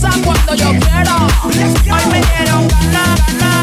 pasa cuando yo quiero. Hoy me dieron ganas. Gana.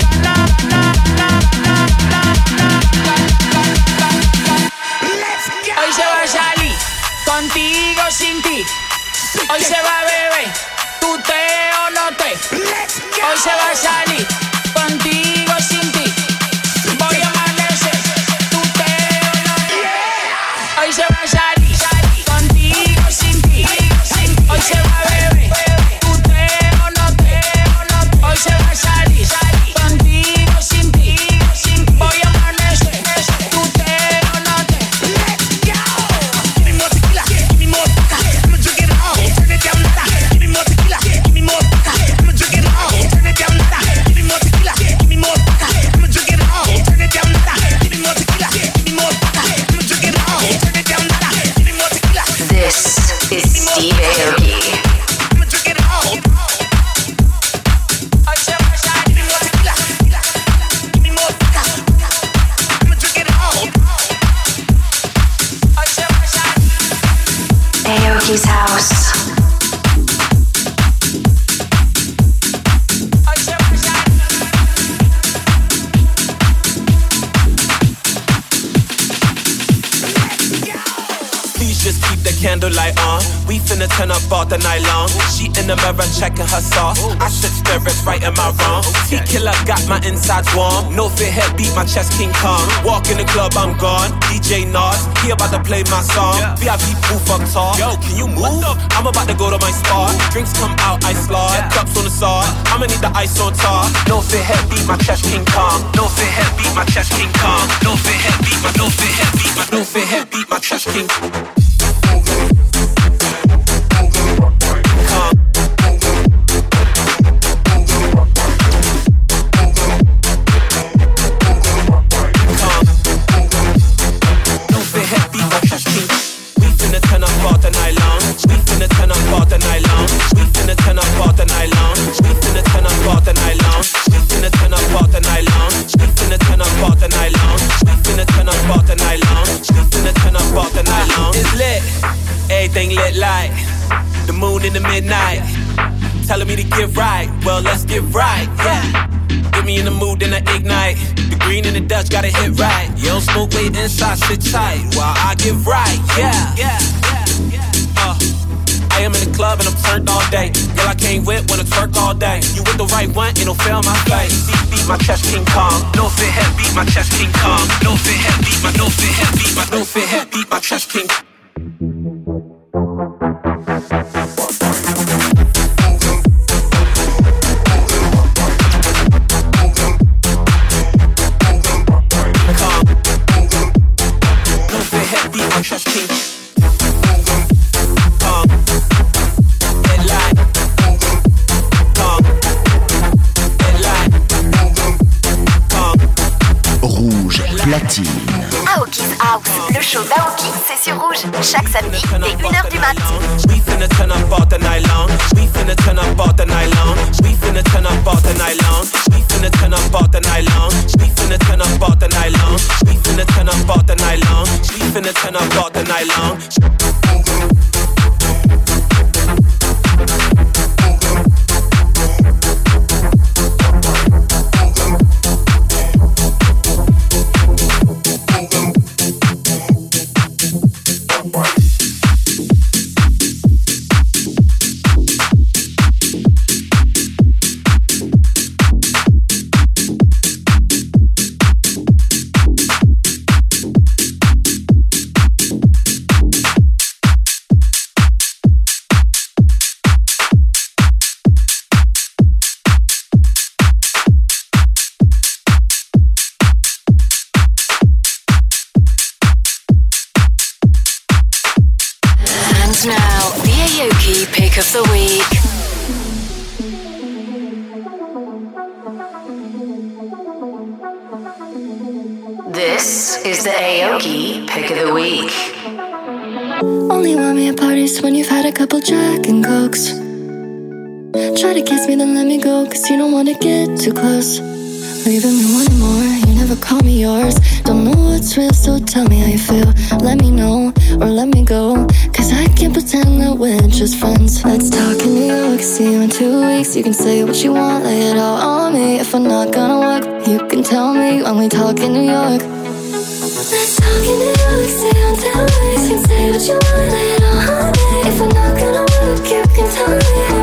Checking her sauce. I said spirits right in my wrong. T-killer got my insides warm. No fit head beat my chest King Kong. Walk in the club, I'm gone. DJ Nas, he about to play my song. VIP proof up tall. Yo, can you move? I'm about to go to my spot. Drinks come out, I slide. Cups on the side. I'ma need the ice on top. No fit head beat my chest King Kong. No fit head beat my chest King Kong. No fit head beat my no fit head beat my no fit head beat my chest King. Smoke, inside, sit tight while I get right, yeah. yeah, yeah, Uh. I am in the club and I'm turned all day. Girl, I can't whip when I twerk all day. You with the right one, it'll fail my face. Beat, beat my chest, King Kong. No fit head, beat my chest, King Kong. No fit head, beat my, no fit head, beat my, no fit head, beat my chest, King Kong. Show c'est sur Rouge, chaque samedi dès 1h du mat. The the the the the. Kiss me, then let me go, cause you don't wanna get too close. Leaving me wanting more, you never call me yours. Don't know what's real, so tell me how you feel. Let me know, or let me go. Cause I can't pretend that we're just friends. Let's talk in New York, see you in two weeks. You can say what you want, lay it all on me. If I'm not gonna work, you can tell me when we talk in New York. Let's talk in New York, stay on town. You can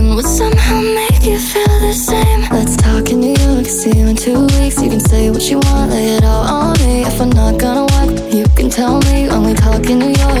say what you want, lay it all on me. If I'm not gonna work, you can tell me when we talk in New York.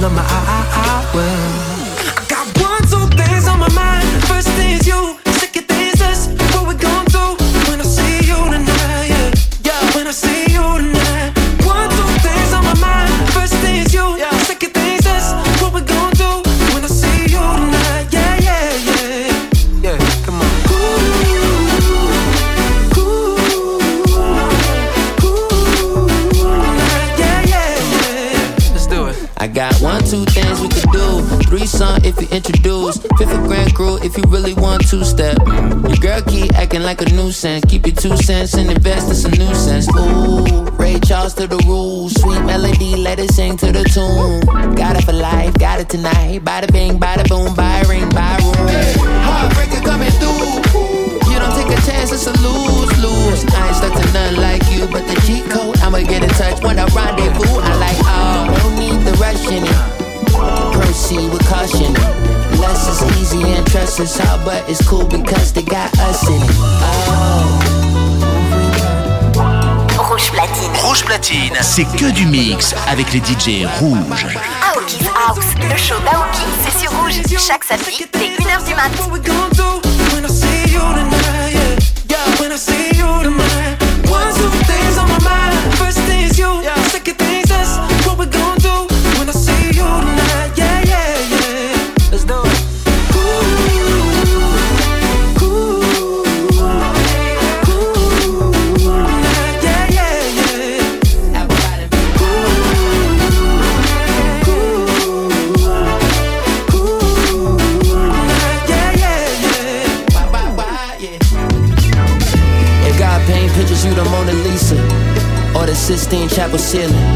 Be the apple of my ah, ah, ah, eye, two things we could do. Three son if you introduce. Fifth a grand crew if you really want to step. Your girl keep acting like a nuisance. Keep your two cents and invest, it's a nuisance. Ooh, Ray Charles to the rules. Sweet melody, let it sing to the tune. Got it for life, got it tonight. Bada bing, bada boom, buy ring, buy room. Heartbreaker coming through. You don't take a chance, it's a lose lose. I ain't stuck to nothing like you, but the cheat code, I'ma get in touch when I rendezvous. I like, oh, no need the rush in it. Proceed with caution. Less is easy and trust is hard, but it's cool because they got us in it. Oh. Rouge platine. Rouge platine, c'est que du mix avec les DJ rouges. Aoki's House, le show d'Aoki, c'est sur rouge. Chaque samedi, dès 1h du mat. Sistine Chapel ceiling.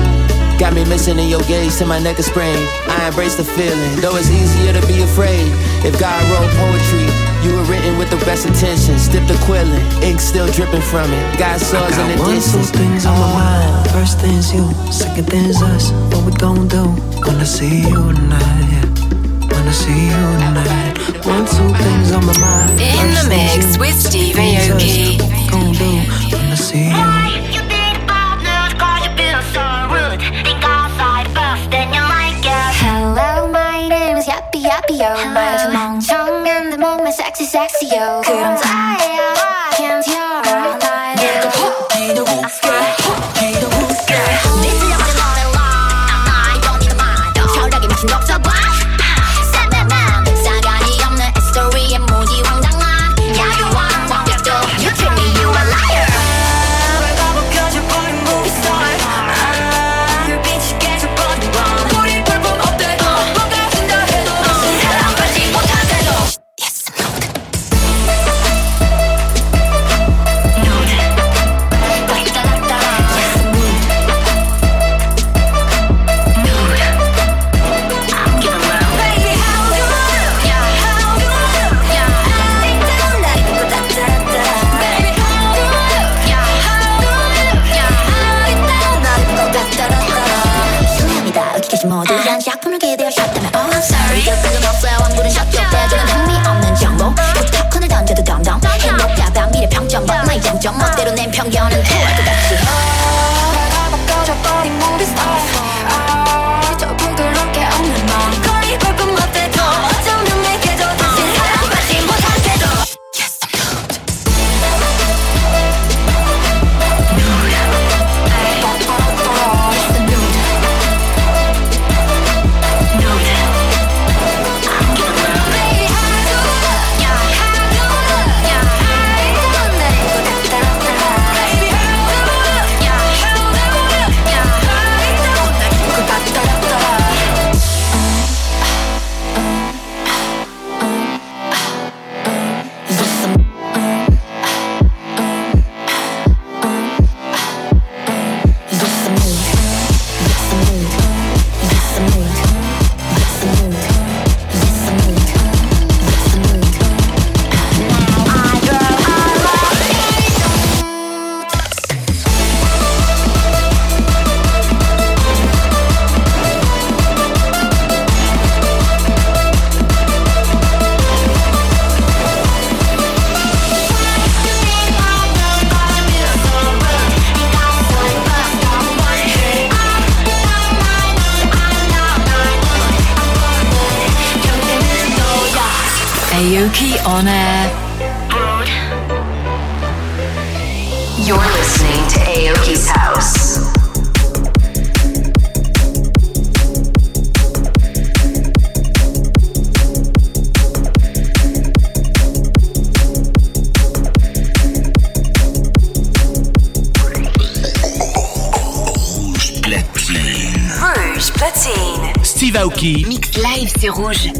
Got me missing in your gaze till my neck is sprained. I embrace the feeling, though it's easier to be afraid. If God wrote poetry, you were written with the best intentions. Dipped the quilling, ink still dripping from it. Got swords in the One, two things on my uh-huh. mind. First thing's you, second thing's us. What we gon' do when I see you tonight? Yeah. When I see you tonight. One, two things on my mind. In the First mix you, with Steve second thing's us. Aoki. What we gon' do when I see you? Yappy Yappy Рогожин.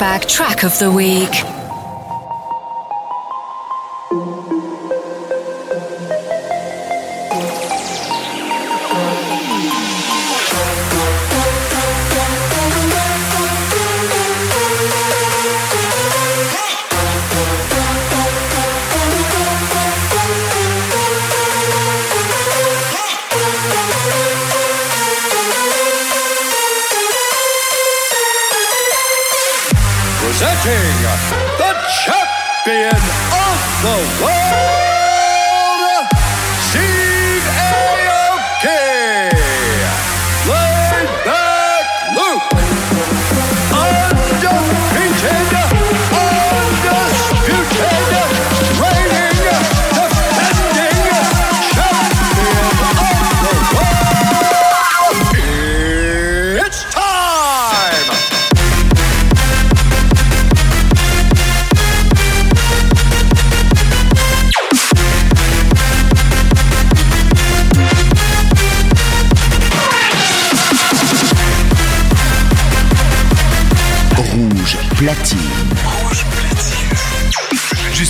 Flashback track of the week.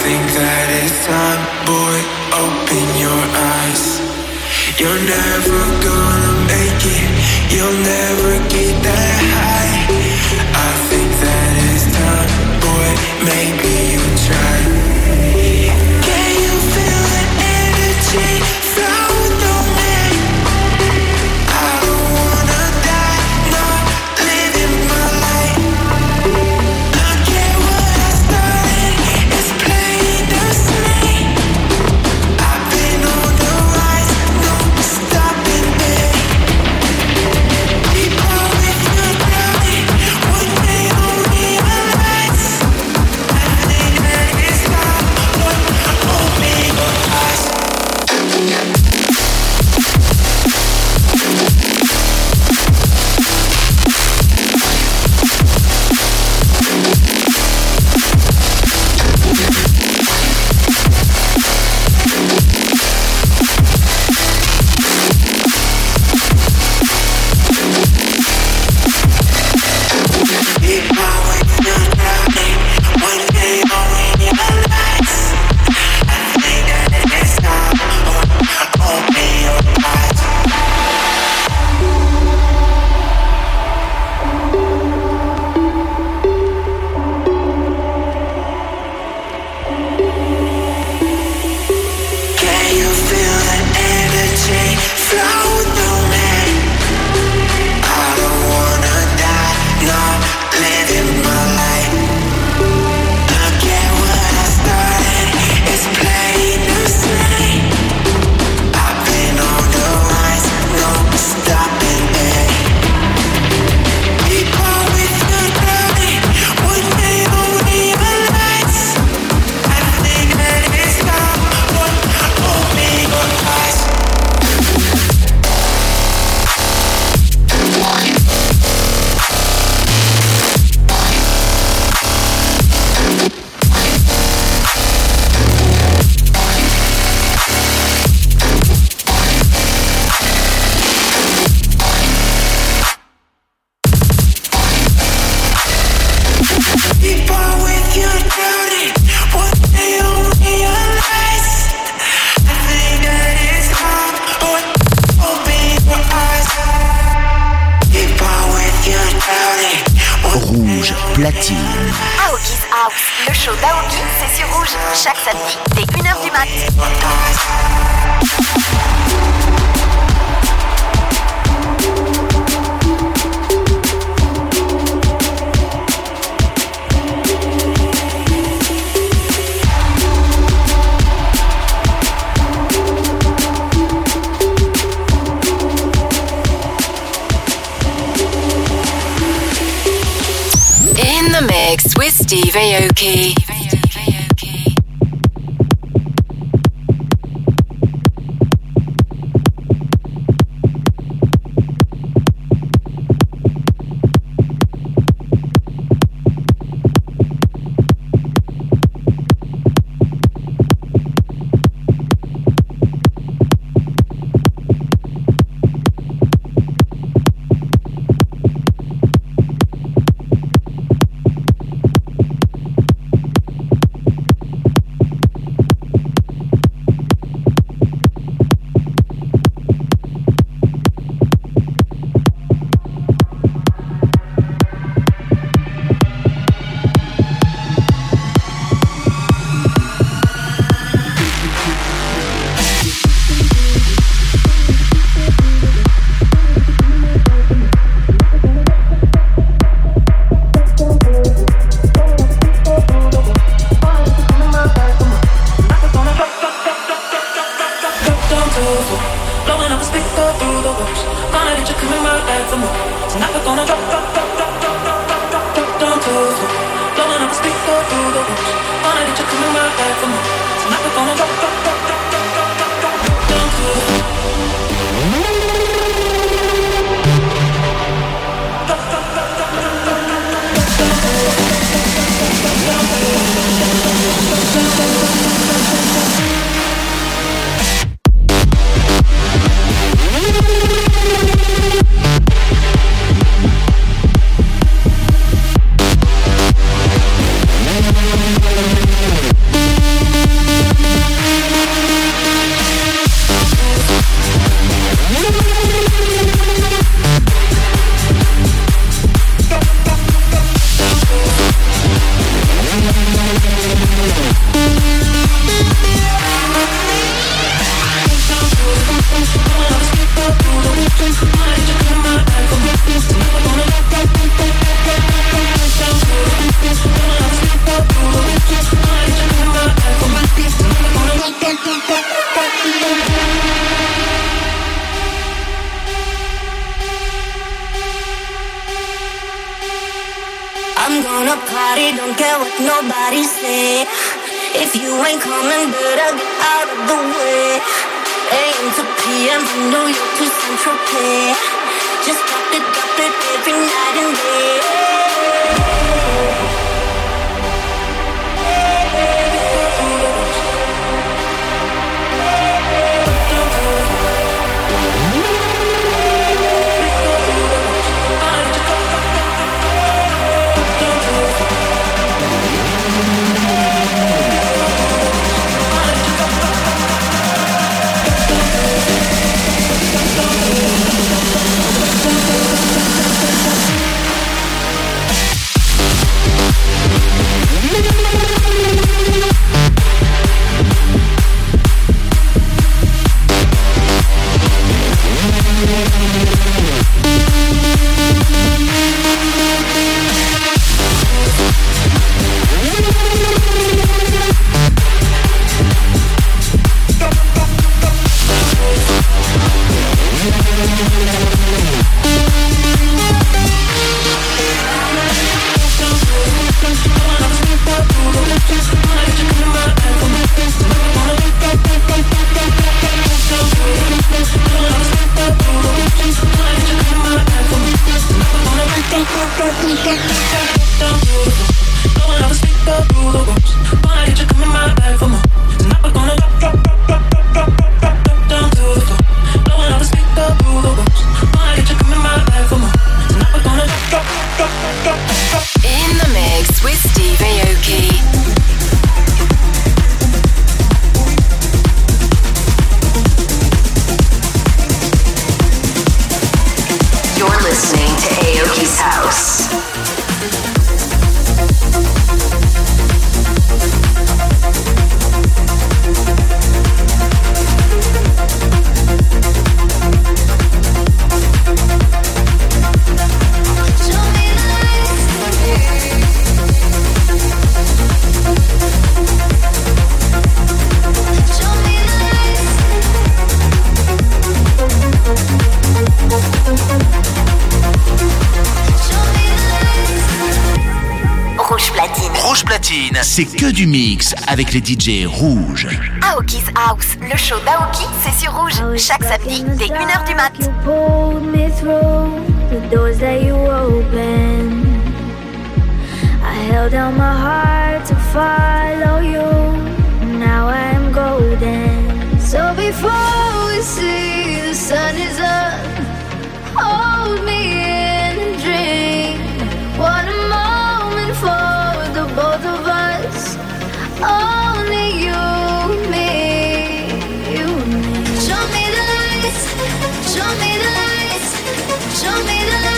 think that it's time, boy, open your eyes. You're never gonna make it, you'll never get with Steve Aoki. Que du mix avec les DJ rouges. Aoki's House, le show d'Aoki, c'est sur rouge. Chaque samedi, dès 1h du mat. I held down my heart to follow you. Now I'm golden. So before we see the sun is up, show me the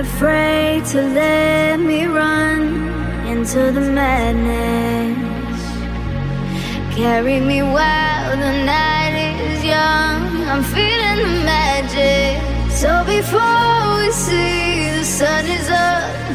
afraid to let me run into the madness. Carry me while the night is young. I'm feeling the magic. So before we see the sun is up.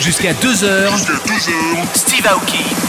Jusqu'à 2h. Steve Aoki.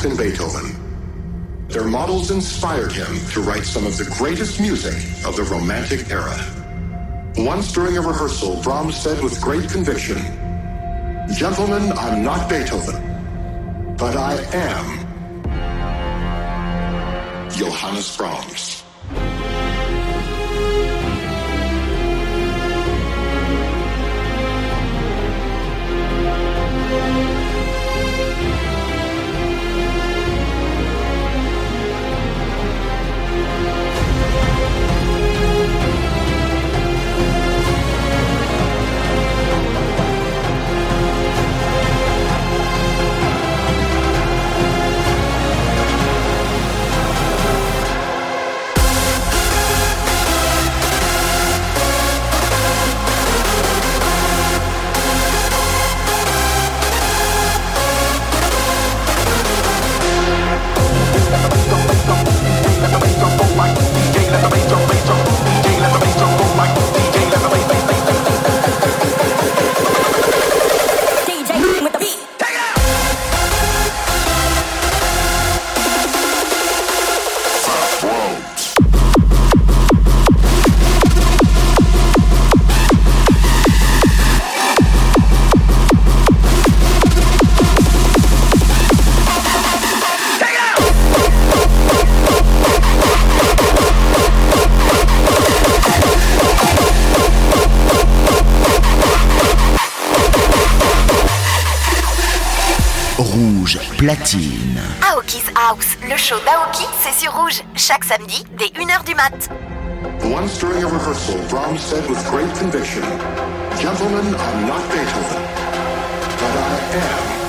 Bach and Beethoven. Their models inspired him to write some of the greatest music of the Romantic era. Once during a rehearsal, Brahms said with great conviction, Gentlemen, I'm not Beethoven, but I am Johannes Brahms. Platine. Aoki's House, le show d'Aoki, c'est sur Rouge, chaque samedi dès 1h du mat. Once during a rehearsal, Brahms said with great conviction, Gentlemen, I'm not Beethoven, but I am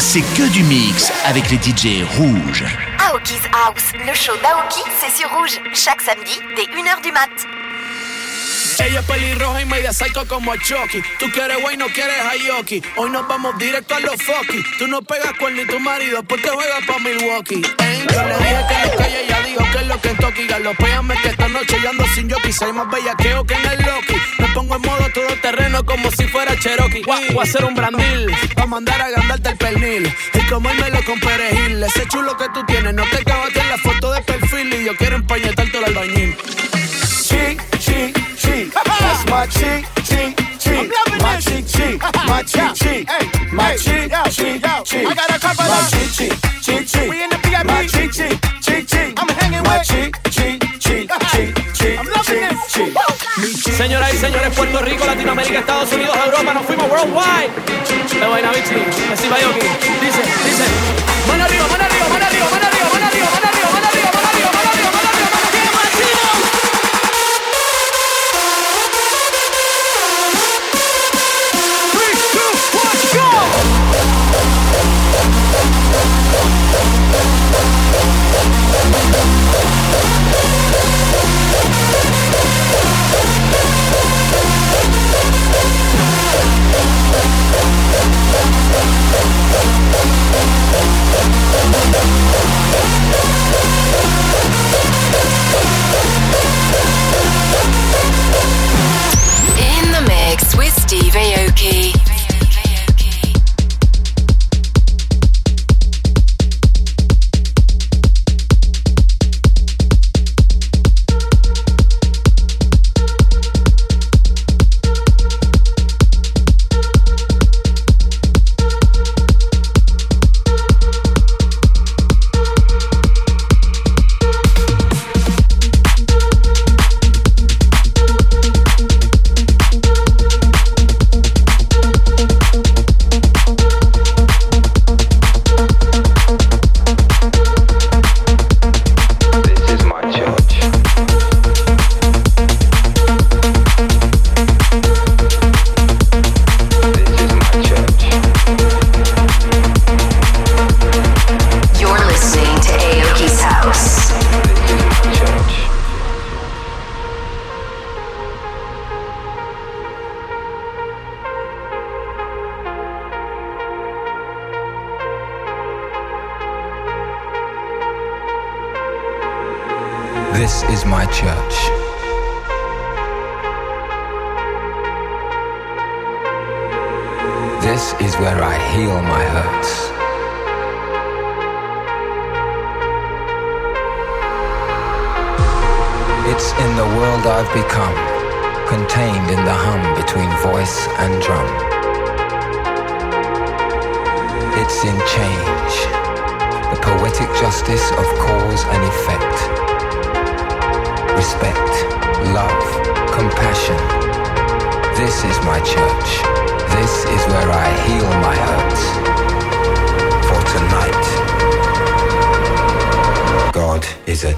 c'est que du mix avec les DJ rouges. Aoki's House, le show d'Aoki, c'est sur rouge, chaque samedi dès 1h du mat. Ella es pelirroja y media psycho como a Chucky. Tú quieres guay, no quieres Hayoki. Hoy nos vamos directo a los fucky. Tú no pegas con ni tu marido porque juegas pa' Milwaukee. Eh, yo le dije que lo que dijo que es lo que toqui. Galopéame que esta noche yo ando sin jockey. Soy más bellaqueo que en el Loki. Me pongo en modo todo terreno como si fuera Cherokee. Voy a hacer un brandil pa' mandar a gandarte el pernil. Y comérmelo con perejil. Ese chulo que tú tienes no te acabas en la foto de perfil. Y yo quiero empañetarte el albañil. Chic, chic That's my cheek, cheek, cheek. My cheek, cheek. My cheek, cheek. My cheek, cheek, cheek. I got a couple My cheek, cheek, cheek, cheek. We in the VIP. My cheek, cheek, Señoras y señores, Puerto Rico, Latinoamérica, Estados Unidos, Europa, nos fuimos worldwide. De buena bichi, así va. Dice, dice, mano arriba, mano arriba, mano arriba, mano arriba, Energy.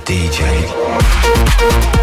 DJ.